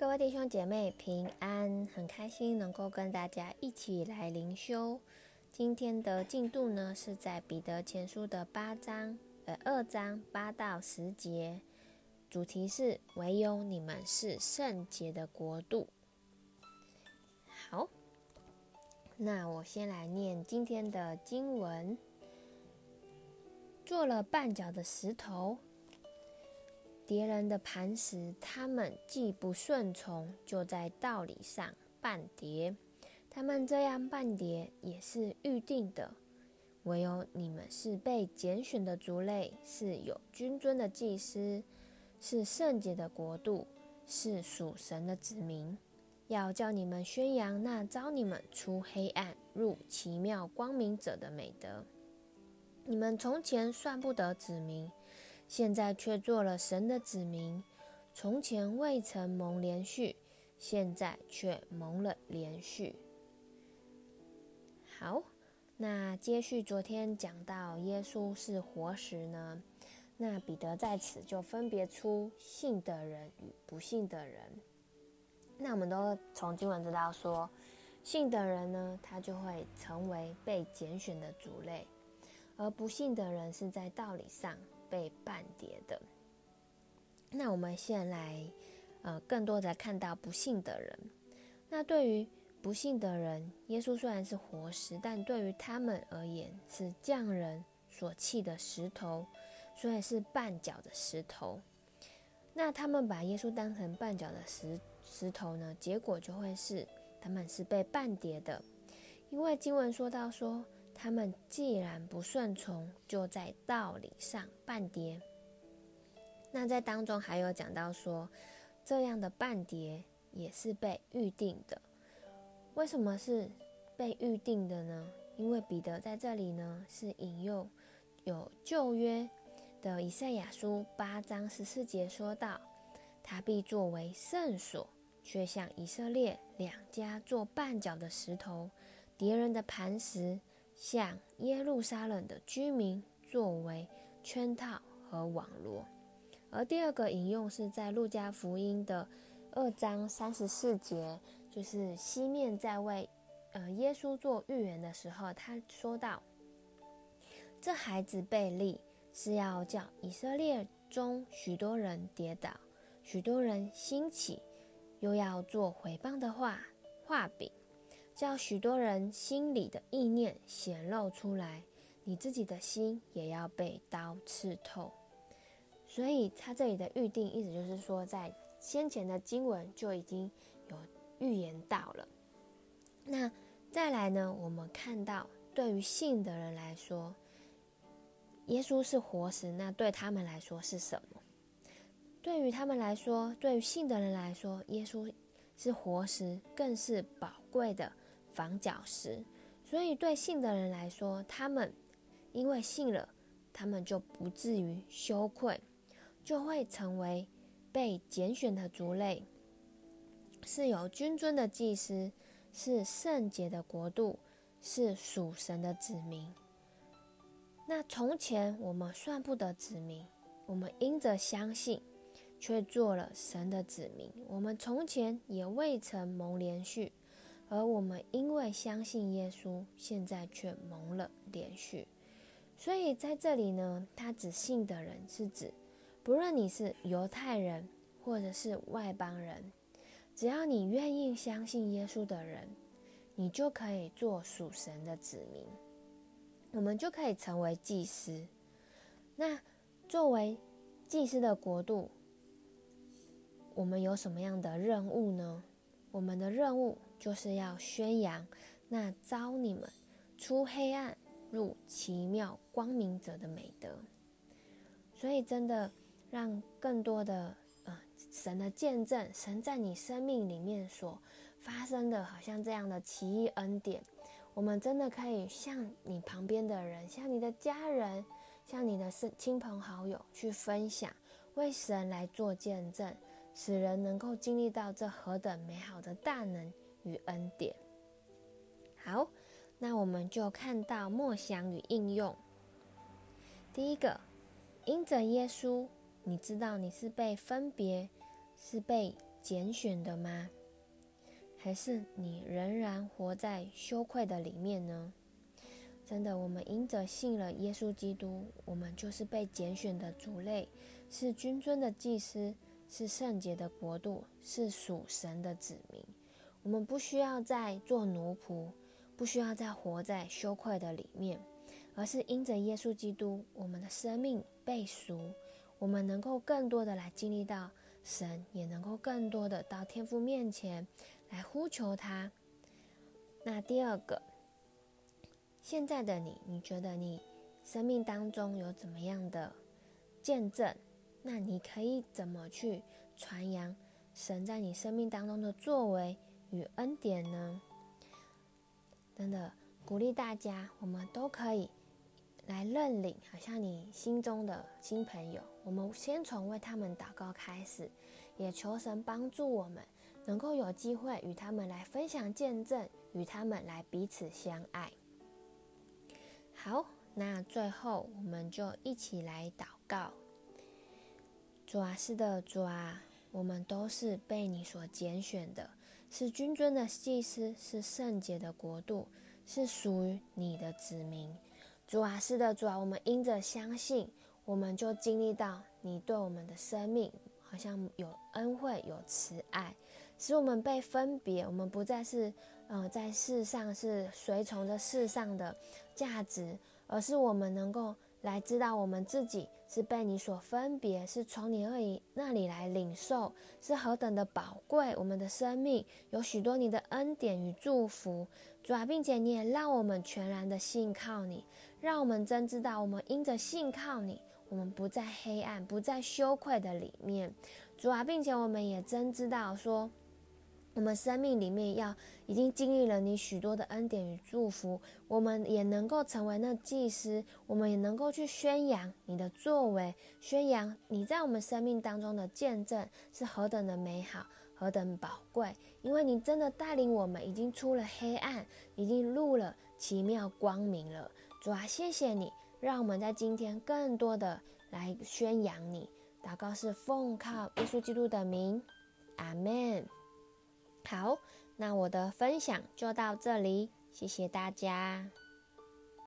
各位弟兄姐妹平安，很开心能够跟大家一起来灵修。今天的进度呢，是在彼得前书的八章，呃，二章八到十节，主题是唯有你们是圣洁的国度。好，那我先来念今天的经文，做了绊脚的石头。别人的磐石，他们既不顺从，就在道理上绊跌。他们这样绊跌，也是预定的。唯有你们是被拣选的族类，是有君尊的祭司，是圣洁的国度，是属神的子民。要叫你们宣扬那招你们出黑暗入奇妙光明者的美德。你们从前算不得子民。现在却做了神的子民，从前未曾蒙连续，现在却蒙了连续。好，那接续昨天讲到耶稣是活石呢，那彼得在此就分别出信的人与不信的人。那我们都从经文知道说，信的人呢，他就会成为被拣选的族类，而不信的人是在道理上。被绊跌的。那我们先来，呃，更多的看到不信的人。那对于不信的人，耶稣虽然是活石，但对于他们而言是匠人所弃的石头，所以是绊脚的石头。那他们把耶稣当成绊脚的石石头呢？结果就会是他们是被绊跌的，因为经文说到说。他们既然不顺从，就在道理上绊跌。那在当中还有讲到说，这样的绊跌也是被预定的。为什么是被预定的呢？因为彼得在这里呢是引用有旧约的以赛亚书八章十四节说道：「他必作为圣所，却向以色列两家做绊脚的石头，敌人的磐石。向耶路撒冷的居民作为圈套和网罗，而第二个引用是在路加福音的二章三十四节，就是西面在为呃耶稣做预言的时候，他说道：“这孩子被立是要叫以色列中许多人跌倒，许多人兴起，又要做毁谤的话画饼。”叫许多人心里的意念显露出来，你自己的心也要被刀刺透。所以他这里的预定，意思就是说，在先前的经文就已经有预言到了。那再来呢？我们看到，对于信的人来说，耶稣是活石，那对他们来说是什么？对于他们来说，对于信的人来说，耶稣是活石，更是宝贵的。房角石，所以对信的人来说，他们因为信了，他们就不至于羞愧，就会成为被拣选的族类，是有君尊的祭司，是圣洁的国度，是属神的子民。那从前我们算不得子民，我们因着相信，却做了神的子民。我们从前也未曾蒙连续。而我们因为相信耶稣，现在却蒙了连续。所以在这里呢，他指信的人是指，不论你是犹太人或者是外邦人，只要你愿意相信耶稣的人，你就可以做属神的子民，我们就可以成为祭司。那作为祭司的国度，我们有什么样的任务呢？我们的任务。就是要宣扬那招你们出黑暗入奇妙光明者的美德，所以真的让更多的呃神的见证，神在你生命里面所发生的，好像这样的奇异恩典，我们真的可以向你旁边的人，向你的家人，向你的亲朋好友去分享，为神来做见证，使人能够经历到这何等美好的大能。与恩典。好，那我们就看到默想与应用。第一个，因着耶稣，你知道你是被分别，是被拣选的吗？还是你仍然活在羞愧的里面呢？真的，我们因着信了耶稣基督，我们就是被拣选的族类，是君尊的祭司，是圣洁的国度，是属神的子民。我们不需要再做奴仆，不需要再活在羞愧的里面，而是因着耶稣基督，我们的生命被赎，我们能够更多的来经历到神，也能够更多的到天父面前。来呼求他。那第二个，现在的你，你觉得你生命当中有怎么样的见证？那你可以怎么去传扬神在你生命当中的作为与恩典呢？真的鼓励大家，我们都可以来认领，好像你心中的新朋友。我们先从为他们祷告开始，也求神帮助我们。能够有机会与他们来分享见证，与他们来彼此相爱。好，那最后我们就一起来祷告。主啊，是的，主啊，我们都是被你所拣选的，是君尊的祭司，是圣洁的国度，是属于你的子民。主啊，是的，主啊，我们因着相信，我们就经历到你对我们的生命好像有恩惠，有慈爱。使我们被分别，我们不再是，呃，在世上是随从着世上的价值，而是我们能够来知道我们自己是被你所分别，是从你那里那里来领受，是何等的宝贵。我们的生命有许多你的恩典与祝福，主啊，并且你也让我们全然的信靠你，让我们真知道，我们因着信靠你，我们不在黑暗，不在羞愧的里面，主啊，并且我们也真知道说。我们生命里面要已经经历了你许多的恩典与祝福，我们也能够成为那祭司，我们也能够去宣扬你的作为，宣扬你在我们生命当中的见证是何等的美好，何等宝贵。因为你真的带领我们已经出了黑暗，已经入了奇妙光明了。主啊，谢谢你，让我们在今天更多的来宣扬你。祷告是奉靠耶稣基督的名，阿门。好，那我的分享就到这里，谢谢大家。